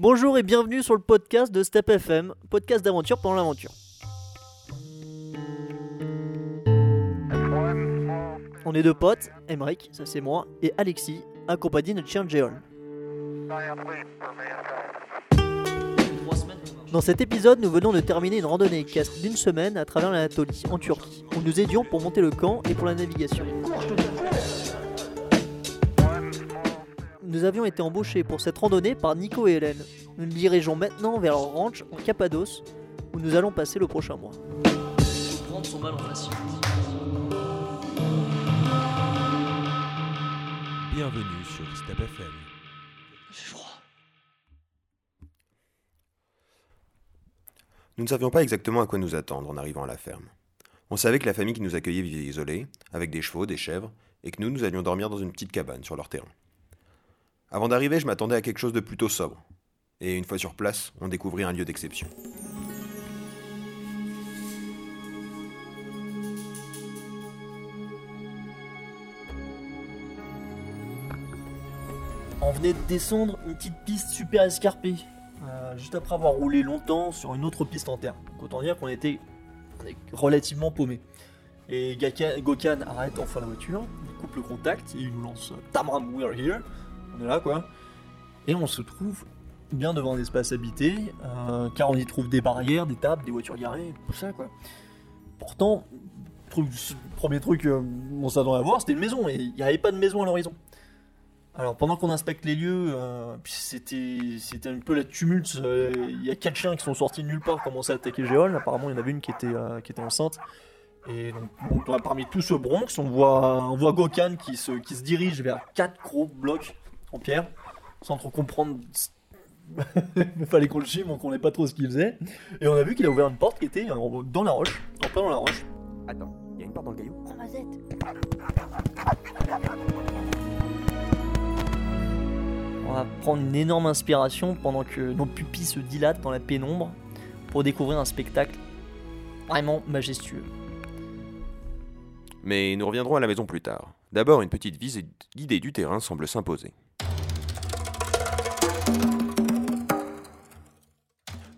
Bonjour et bienvenue sur le podcast de Step FM, podcast d'aventure pendant l'aventure. On est deux potes, Emric, ça c'est moi, et Alexis, accompagné de notre chien. Dans cet épisode, nous venons de terminer une randonnée casque d'une semaine à travers l'Anatolie, en Turquie, où nous aidions pour monter le camp et pour la navigation. Nous avions été embauchés pour cette randonnée par Nico et Hélène. Nous nous dirigeons maintenant vers leur ranch en Cappadoce, où nous allons passer le prochain mois. prendre son mal en Bienvenue sur Step FM. froid. Nous ne savions pas exactement à quoi nous attendre en arrivant à la ferme. On savait que la famille qui nous accueillait vivait isolée, avec des chevaux, des chèvres, et que nous, nous allions dormir dans une petite cabane sur leur terrain. Avant d'arriver, je m'attendais à quelque chose de plutôt sobre. Et une fois sur place, on découvrit un lieu d'exception. On venait de descendre une petite piste super escarpée, euh, juste après avoir roulé longtemps sur une autre piste en terre. Autant dire qu'on était relativement paumé. Et Gokan arrête enfin la voiture, il coupe le contact, et il nous lance Tamram, we're here. Là quoi. Et on se trouve bien devant un espace habité, euh, car on y trouve des barrières, des tables, des voitures garées, tout ça quoi. Pourtant, truc- premier truc euh, on à voir, c'était une maison, et il n'y avait pas de maison à l'horizon. Alors pendant qu'on inspecte les lieux, euh, c'était c'était un peu la tumulte. euh, Il y a quatre chiens qui sont sortis de nulle part, commencé à attaquer Géol. Apparemment, il y en avait une qui était qui était enceinte. Et donc, parmi tout ce Bronx, on voit on voit Gokan qui se qui se dirige vers quatre gros blocs en pierre, sans trop comprendre. Il fallait qu'on le suive, donc on ne pas trop ce qu'il faisait. Et on a vu qu'il a ouvert une porte qui était dans la roche, en plein dans la roche. Attends, il y a une porte dans le caillou On va prendre une énorme inspiration pendant que nos pupilles se dilatent dans la pénombre pour découvrir un spectacle vraiment majestueux. Mais nous reviendrons à la maison plus tard. D'abord, une petite visite guidée du terrain semble s'imposer.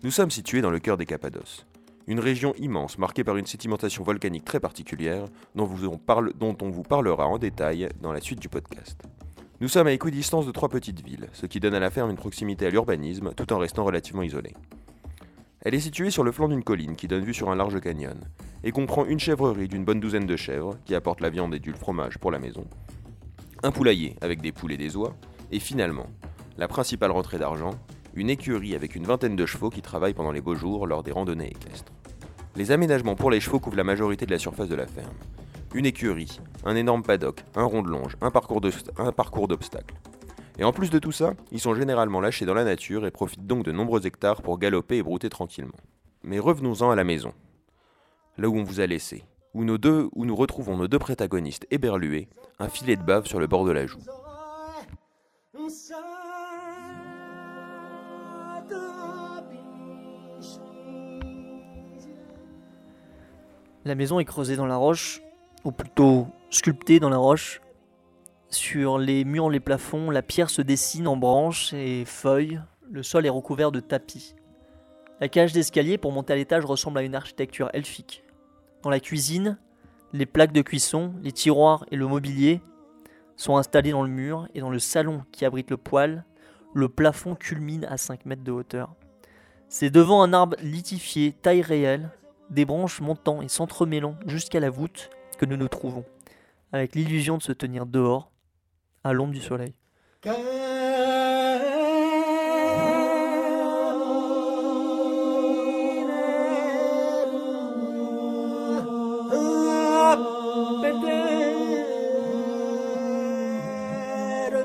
Nous sommes situés dans le cœur des Cappadoces, une région immense marquée par une sédimentation volcanique très particulière dont, on vous parlera en détail dans la suite du podcast. Nous sommes à équidistance de trois petites villes, ce qui donne à la ferme une proximité à l'urbanisme tout en restant relativement isolée. Elle est située sur le flanc d'une colline qui donne vue sur un large canyon, et comprend une chèvrerie d'une bonne douzaine de chèvres qui apportent la viande et du fromage pour la maison, un poulailler avec des poules et des oies, et finalement, la principale rentrée d'argent, une écurie avec une vingtaine de chevaux qui travaillent pendant les beaux jours lors des randonnées équestres. Les aménagements pour les chevaux couvrent la majorité de la surface de la ferme. Une écurie, un énorme paddock, un rond de longe, un parcours d'obstacles. Et en plus de tout ça, ils sont généralement lâchés dans la nature et profitent donc de nombreux hectares pour galoper et brouter tranquillement. Mais revenons-en à la maison là où on vous a laissé, où, deux, où nous retrouvons nos deux protagonistes éberlués, un filet de bave sur le bord de la joue. La maison est creusée dans la roche, ou plutôt sculptée dans la roche. Sur les murs, les plafonds, la pierre se dessine en branches et feuilles. Le sol est recouvert de tapis. La cage d'escalier pour monter à l'étage ressemble à une architecture elfique. Dans la cuisine, les plaques de cuisson, les tiroirs et le mobilier sont installés dans le mur et dans le salon qui abrite le poêle, le plafond culmine à 5 mètres de hauteur. C'est devant un arbre lithifié, taille réelle, des branches montant et s'entremêlant jusqu'à la voûte que nous nous trouvons, avec l'illusion de se tenir dehors, à l'ombre du soleil.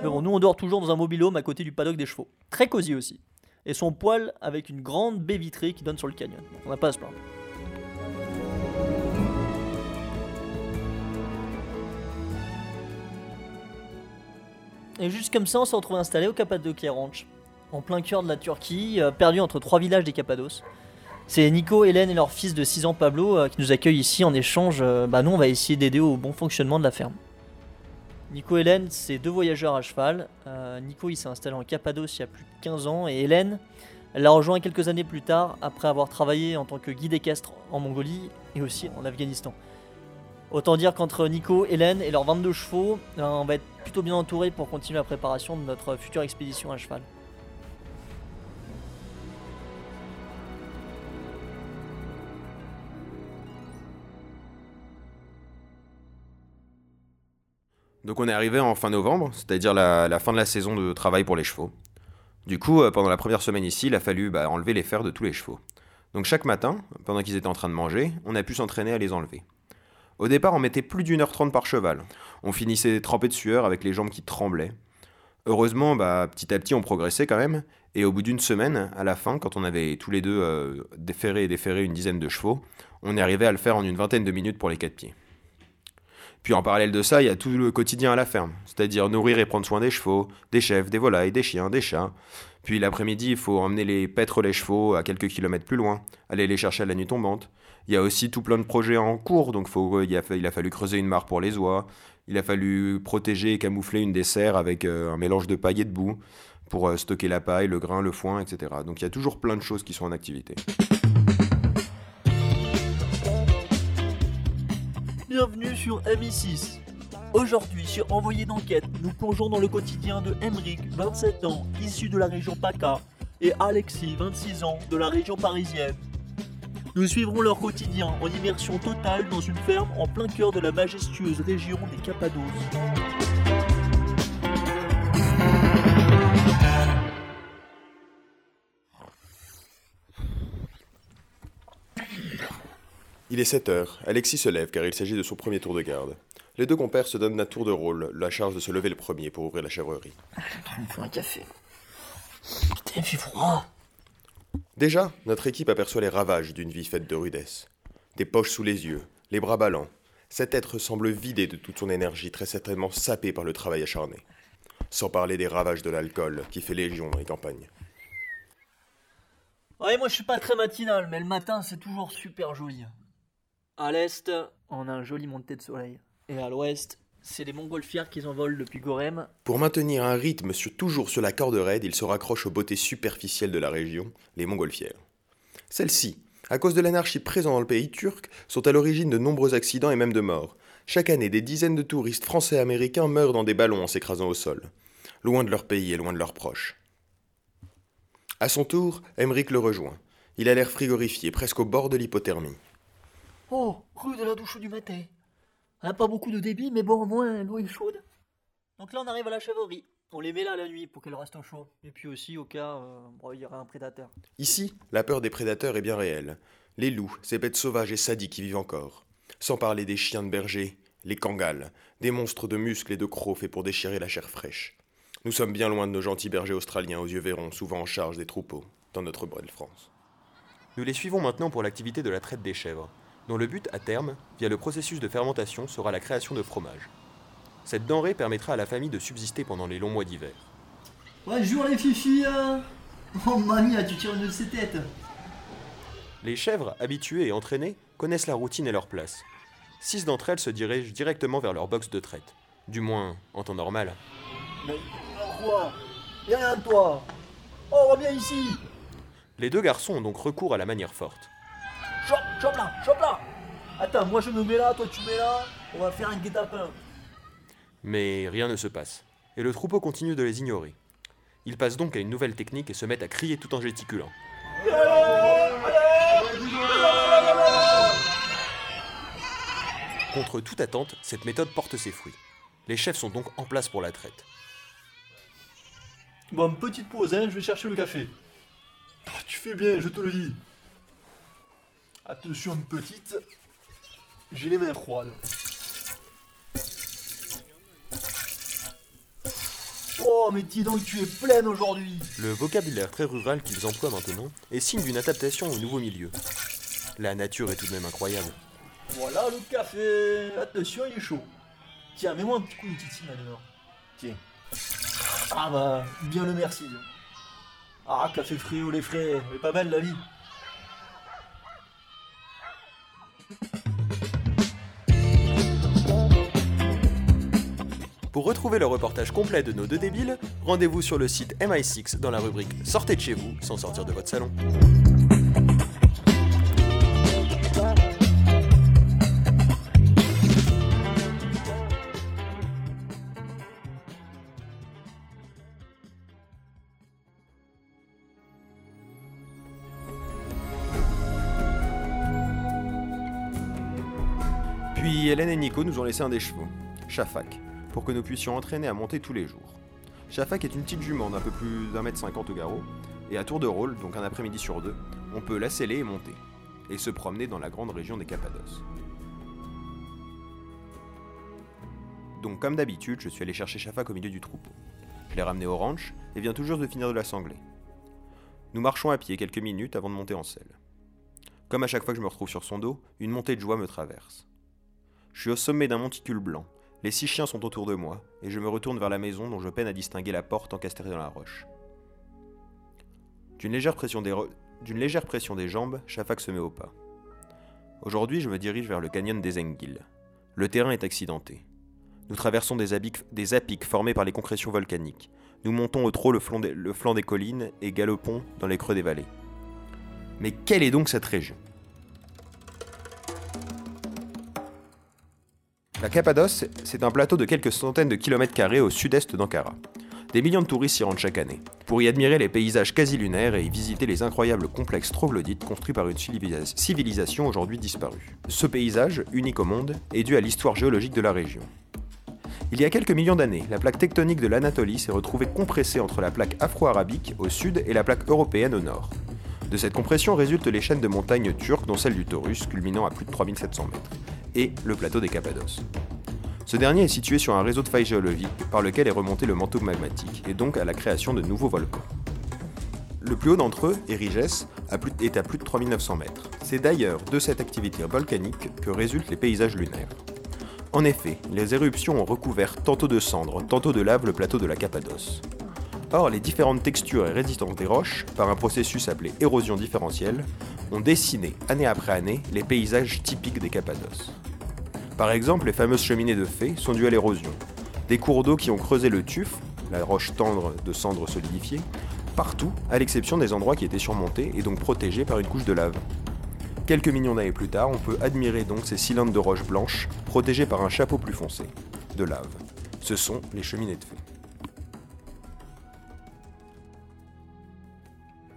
Bon, nous on dort toujours dans un mobilhome à côté du paddock des chevaux. Très cosy aussi. Et son poêle avec une grande baie vitrée qui donne sur le canyon. On n'a pas à se plaindre. Et juste comme ça, on s'est retrouvé installé au Cappadocia Ranch, en plein cœur de la Turquie, euh, perdu entre trois villages des Cappadoces. C'est Nico, Hélène et leur fils de 6 ans Pablo euh, qui nous accueillent ici en échange. euh, bah nous, on va essayer d'aider au bon fonctionnement de la ferme. Nico et Hélène, c'est deux voyageurs à cheval. Nico, il s'est installé en Cappadoce il y a plus de 15 ans et Hélène, elle l'a rejoint quelques années plus tard après avoir travaillé en tant que guide équestre en Mongolie et aussi en Afghanistan. Autant dire qu'entre Nico, Hélène et leurs 22 chevaux, euh, on va être plutôt bien entouré pour continuer la préparation de notre future expédition à cheval. Donc on est arrivé en fin novembre, c'est-à-dire la, la fin de la saison de travail pour les chevaux. Du coup, euh, pendant la première semaine ici, il a fallu bah, enlever les fers de tous les chevaux. Donc chaque matin, pendant qu'ils étaient en train de manger, on a pu s'entraîner à les enlever. Au départ, on mettait plus d'une heure trente par cheval. On finissait trempé de sueur avec les jambes qui tremblaient. Heureusement, bah, petit à petit, on progressait quand même. Et au bout d'une semaine, à la fin, quand on avait tous les deux euh, déferré et déferré une dizaine de chevaux, on est arrivé à le faire en une vingtaine de minutes pour les quatre pieds. Puis en parallèle de ça, il y a tout le quotidien à la ferme, c'est-à-dire nourrir et prendre soin des chevaux, des chèvres, des volailles, des chiens, des chats. Puis l'après-midi, il faut emmener les paître les chevaux à quelques kilomètres plus loin, aller les chercher à la nuit tombante. Il y a aussi tout plein de projets en cours, donc il, a, fallu creuser une mare pour les oies, il a fallu protéger et camoufler une serres avec euh, un mélange de paille et de boue pour euh, stocker la paille, le grain, le foin, etc. Donc il y a toujours plein de choses qui sont en activité. Bienvenue sur MI6. Aujourd'hui, sur Envoyé d'enquête, nous plongeons dans le quotidien de Emric, 27 ans, issu de la région PACA, et Alexis, 26 ans, de la région parisienne. Nous suivrons leur quotidien en immersion totale dans une ferme en plein cœur de la majestueuse région des Cappadoces. Il est 7 heures. Alexis se lève car il s'agit de son premier tour de garde. Les deux compères se donnent à tour de rôle la charge de se lever le premier pour ouvrir la chèvrerie. Il me faut un café. Putain, il fait froid. Déjà, notre équipe aperçoit les ravages d'une vie faite de rudesse. Des poches sous les yeux, les bras ballants. Cet être semble vidé de toute son énergie, très certainement sapé par le travail acharné. Sans parler des ravages de l'alcool qui fait légion dans les campagnes. Ouais, moi je suis pas très matinal, mais le matin c'est toujours super joli. À l'est, on a un joli montée de soleil. Et à l'ouest, c'est les montgolfières qui s'envolent depuis Gorem. Pour maintenir un rythme sur- toujours sur la corde raide, il se raccroche aux beautés superficielles de la région, les montgolfières. Celles-ci, à cause de l'anarchie présente dans le pays turc, sont à l'origine de nombreux accidents et même de morts. Chaque année, des dizaines de touristes français et américains meurent dans des ballons en s'écrasant au sol, loin de leur pays et loin de leurs proches. À son tour, Emmerich le rejoint. Il a l'air frigorifié, presque au bord de l'hypothermie. Oh, rue de la douche du matin. Elle a pas beaucoup de débit, mais bon, au moins l'eau est chaude. Donc là, on arrive à la chèvrerie. On les met là la nuit pour qu'elles restent au chaud. Et puis aussi au cas, euh, bon, il y aurait un prédateur. Ici, la peur des prédateurs est bien réelle. Les loups, ces bêtes sauvages et sadiques qui vivent encore. Sans parler des chiens de berger, les kangals, des monstres de muscles et de crocs faits pour déchirer la chair fraîche. Nous sommes bien loin de nos gentils bergers australiens aux yeux verrons, souvent en charge des troupeaux, dans notre belle France. Nous les suivons maintenant pour l'activité de la traite des chèvres, dont le but à terme, via le processus de fermentation, sera la création de fromage. Cette denrée permettra à la famille de subsister pendant les longs mois d'hiver. Ouais, jour les filles Oh mamie, tu tires une de ses têtes Les chèvres, habituées et entraînées, connaissent la routine et leur place. Six d'entre elles se dirigent directement vers leur box de traite. Du moins, en temps normal. Mais quoi? De toi Oh, reviens ici Les deux garçons ont donc recours à la manière forte. Chope, là, chope là Attends, moi je me mets là, toi tu mets là, on va faire un guet-apens. Mais rien ne se passe, et le troupeau continue de les ignorer. Ils passent donc à une nouvelle technique et se mettent à crier tout en gesticulant. Contre toute attente, cette méthode porte ses fruits. Les chefs sont donc en place pour la traite. Bon, petite pause, hein, je vais chercher le café. Ah, tu fais bien, je te le dis. Attention, petite. J'ai les mains froides. Oh, mais dis donc, tu es pleine aujourd'hui. Le vocabulaire très rural qu'ils emploient maintenant est signe d'une adaptation au nouveau milieu. La nature est tout de même incroyable. Voilà le café. Attention, il est chaud. Tiens, mets-moi un petit coup de titine là dehors. Tiens. Ah bah, bien le merci. Ah, café frais au lait frais, elle est pas belle la vie. Pour retrouver le reportage complet de nos deux débiles, rendez-vous sur le site MI6 dans la rubrique Sortez de chez vous sans sortir de votre salon. Puis Hélène et Nico nous ont laissé un des chevaux, Shafak, pour que nous puissions entraîner à monter tous les jours. Shafak est une petite jument d'un peu plus d'un mètre cinquante au garrot, et à tour de rôle, donc un après-midi sur deux, on peut la sceller et monter, et se promener dans la grande région des Cappadoces. Donc comme d'habitude, je suis allé chercher Shafak au milieu du troupeau. Je l'ai ramené au ranch et vient juste de finir de la sangler. Nous marchons à pied quelques minutes avant de monter en selle. Comme à chaque fois que je me retrouve sur son dos, une montée de joie me traverse. Je suis au sommet d'un monticule blanc, les six chiens sont autour de moi, et je me retourne vers la maison dont je peine à distinguer la porte encastrée dans la roche. D'une légère, pression des jambes, Shafak se met au pas. Aujourd'hui, je me dirige vers le canyon des Enguil. Le terrain est accidenté. Nous traversons des, abiques- des apics formés par les concrétions volcaniques. Nous montons au trot le flanc des collines et galopons dans les creux des vallées. Mais quelle est donc cette région? La Cappadoce, c'est un plateau de quelques centaines de kilomètres carrés au sud-est d'Ankara. Des millions de touristes y rentrent chaque année, pour y admirer les paysages quasi lunaires et y visiter les incroyables complexes troglodytes construits par une civilisa- civilisation aujourd'hui disparue. Ce paysage, unique au monde, est dû à l'histoire géologique de la région. Il y a quelques millions d'années, la plaque tectonique de l'Anatolie s'est retrouvée compressée entre la plaque afro-arabique au sud et la plaque européenne au nord. De cette compression résultent les chaînes de montagnes turques, dont celle du Taurus, culminant à plus de 3700 mètres, et le plateau des Cappadoces. Ce dernier est situé sur un réseau de failles géologiques par lequel est remonté le manteau magmatique, et donc à la création de nouveaux volcans. Le plus haut d'entre eux, Eriges, est à plus de 3900 mètres. C'est d'ailleurs de cette activité volcanique que résultent les paysages lunaires. En effet, les éruptions ont recouvert tantôt de cendres, tantôt de lave le plateau de la Cappadoce. Or, les différentes textures et résistances des roches, par un processus appelé érosion différentielle, ont dessiné, année après année, les paysages typiques des Cappadoces. Par exemple, les fameuses cheminées de fées sont dues à l'érosion. Des cours d'eau qui ont creusé le tuf, la roche tendre de cendres solidifiées, partout, à l'exception des endroits qui étaient surmontés et donc protégés par une couche de lave. Quelques millions d'années plus tard, on peut admirer donc ces cylindres de roches blanches protégés par un chapeau plus foncé, de lave. Ce sont les cheminées de fées.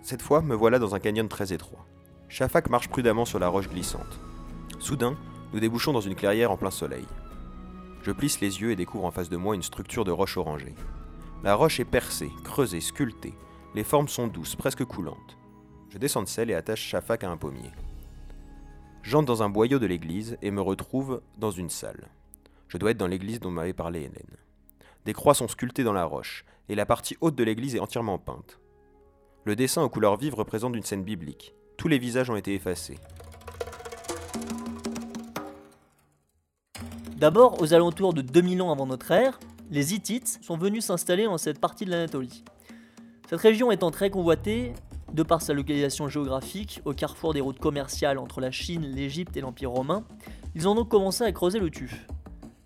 Cette fois, me voilà dans un canyon très étroit. Shafak marche prudemment sur la roche glissante. Soudain, nous débouchons dans une clairière en plein soleil. Je plisse les yeux et découvre en face de moi une structure de roche orangée. La roche est percée, creusée, sculptée. Les formes sont douces, presque coulantes. Je descends de selle et attache Shafak à un pommier. J'entre dans un boyau de l'église et me retrouve dans une salle. Je dois être dans l'église dont m'avait parlé Hélène. Des croix sont sculptées dans la roche, et la partie haute de l'église est entièrement peinte. Le dessin aux couleurs vives représente une scène biblique. Tous les visages ont été effacés. D'abord, aux alentours de 2000 ans avant notre ère, les Hittites sont venus s'installer dans cette partie de l'Anatolie. Cette région étant très convoitée, de par sa localisation géographique, au carrefour des routes commerciales entre la Chine, l'Égypte et l'Empire romain, ils ont donc commencé à creuser le tuf.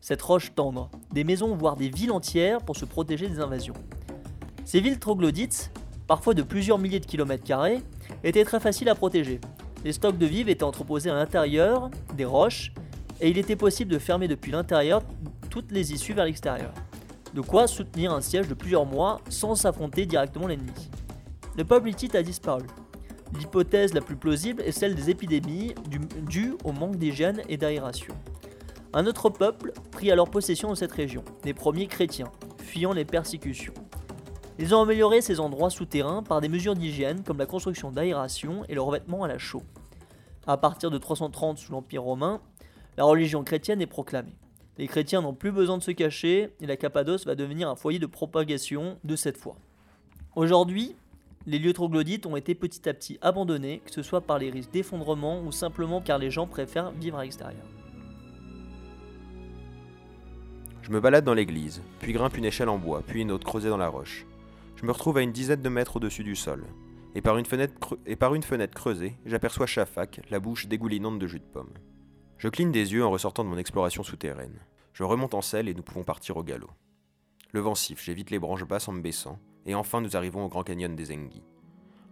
Cette roche tendre, des maisons voire des villes entières pour se protéger des invasions. Ces villes troglodytes, parfois de plusieurs milliers de kilomètres carrés, étaient très faciles à protéger. Les stocks de vivres étaient entreposés à l'intérieur des roches et il était possible de fermer depuis l'intérieur toutes les issues vers l'extérieur. De quoi soutenir un siège de plusieurs mois sans s'affronter directement l'ennemi. Le peuple hittite a disparu. L'hypothèse la plus plausible est celle des épidémies du- dues au manque d'hygiène et d'aération. Un autre peuple prit alors possession de cette région, les premiers chrétiens, fuyant les persécutions. Ils ont amélioré ces endroits souterrains par des mesures d'hygiène comme la construction d'aération et le revêtement à la chaux. À partir de 330 sous l'Empire romain, la religion chrétienne est proclamée. Les chrétiens n'ont plus besoin de se cacher et la Cappadoce va devenir un foyer de propagation de cette foi. Aujourd'hui, les lieux troglodytes ont été petit à petit abandonnés, que ce soit par les risques d'effondrement ou simplement car les gens préfèrent vivre à l'extérieur. Je me balade dans l'église, puis grimpe une échelle en bois, puis une autre creusée dans la roche. Je me retrouve à une dizaine de mètres au-dessus du sol. Et par une fenêtre, creusée, j'aperçois Shafak, la bouche dégoulinante de jus de pomme. Je cligne des yeux en ressortant de mon exploration souterraine. Je remonte en selle et nous pouvons partir au galop. Le vent siffle, j'évite les branches basses en me baissant, et enfin nous arrivons au grand canyon des Engi.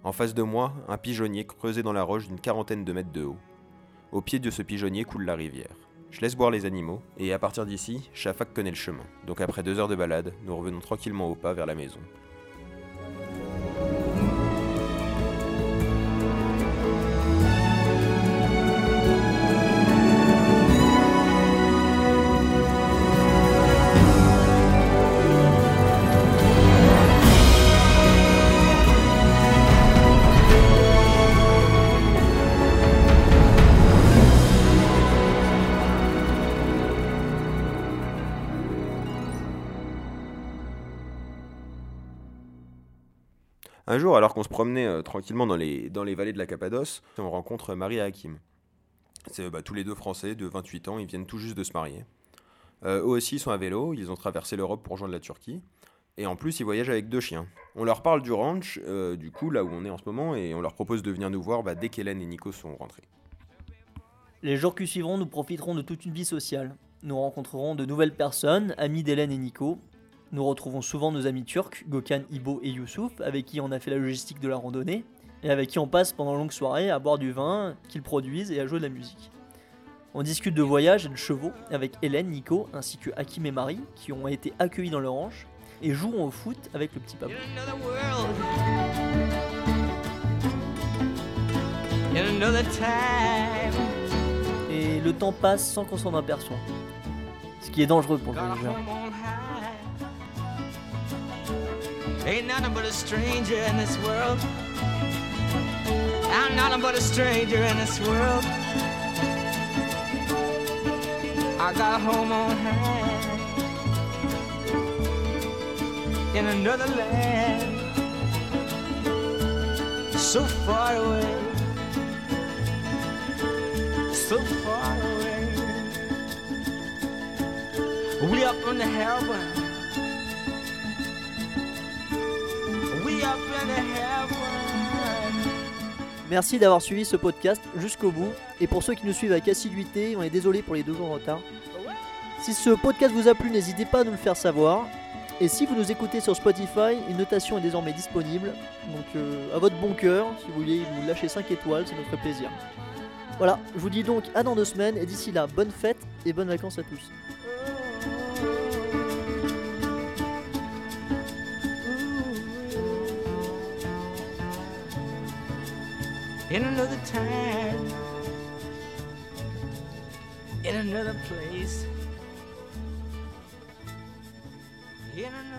En face de moi, un pigeonnier creusé dans la roche d'une quarantaine de mètres de haut. Au pied de ce pigeonnier coule la rivière. Je laisse boire les animaux, et à partir d'ici, Shafak connaît le chemin. Donc après deux heures de balade, nous revenons tranquillement au pas vers la maison. Un jour, alors qu'on se promenait euh, tranquillement dans les, dans les vallées de la Cappadoce, on rencontre Marie et Hakim. C'est bah, tous les deux français de 28 ans, ils viennent tout juste de se marier. Euh, eux aussi ils sont à vélo, ils ont traversé l'Europe pour rejoindre la Turquie. Et en plus, ils voyagent avec deux chiens. On leur parle du ranch, euh, du coup, là où on est en ce moment, et on leur propose de venir nous voir bah, dès qu'Hélène et Nico sont rentrés. Les jours qui suivront, nous profiterons de toute une vie sociale. Nous rencontrerons de nouvelles personnes, amis d'Hélène et Nico. Nous retrouvons souvent nos amis turcs, Gökhan, Ibo et Youssouf, avec qui on a fait la logistique de la randonnée, et avec qui on passe pendant longues soirées à boire du vin qu'ils produisent et à jouer de la musique. On discute de voyage et de chevaux avec Hélène, Nico, ainsi que Hakim et Marie, qui ont été accueillis dans leur ranch, et jouons au foot avec le petit time. Et le temps passe sans qu'on s'en aperçoit. Ce qui est dangereux pour le voyageur. On. Ain't nothing but a stranger in this world. I'm nothing but a stranger in this world. I got home on high. In another land. So far away. So far away. We up in the heaven. Merci d'avoir suivi ce podcast jusqu'au bout. Et pour ceux qui nous suivent avec assiduité, on est désolé pour les deux jours de retard. Si ce podcast vous a plu, n'hésitez pas à nous le faire savoir. Et si vous nous écoutez sur Spotify, une notation est désormais disponible. Donc euh, à votre bon cœur, si vous voulez nous lâcher 5 étoiles, ça nous ferait plaisir. Voilà, je vous dis donc à dans deux semaines. Et d'ici là, bonne fête et bonnes vacances à tous. In another time. In another place. In another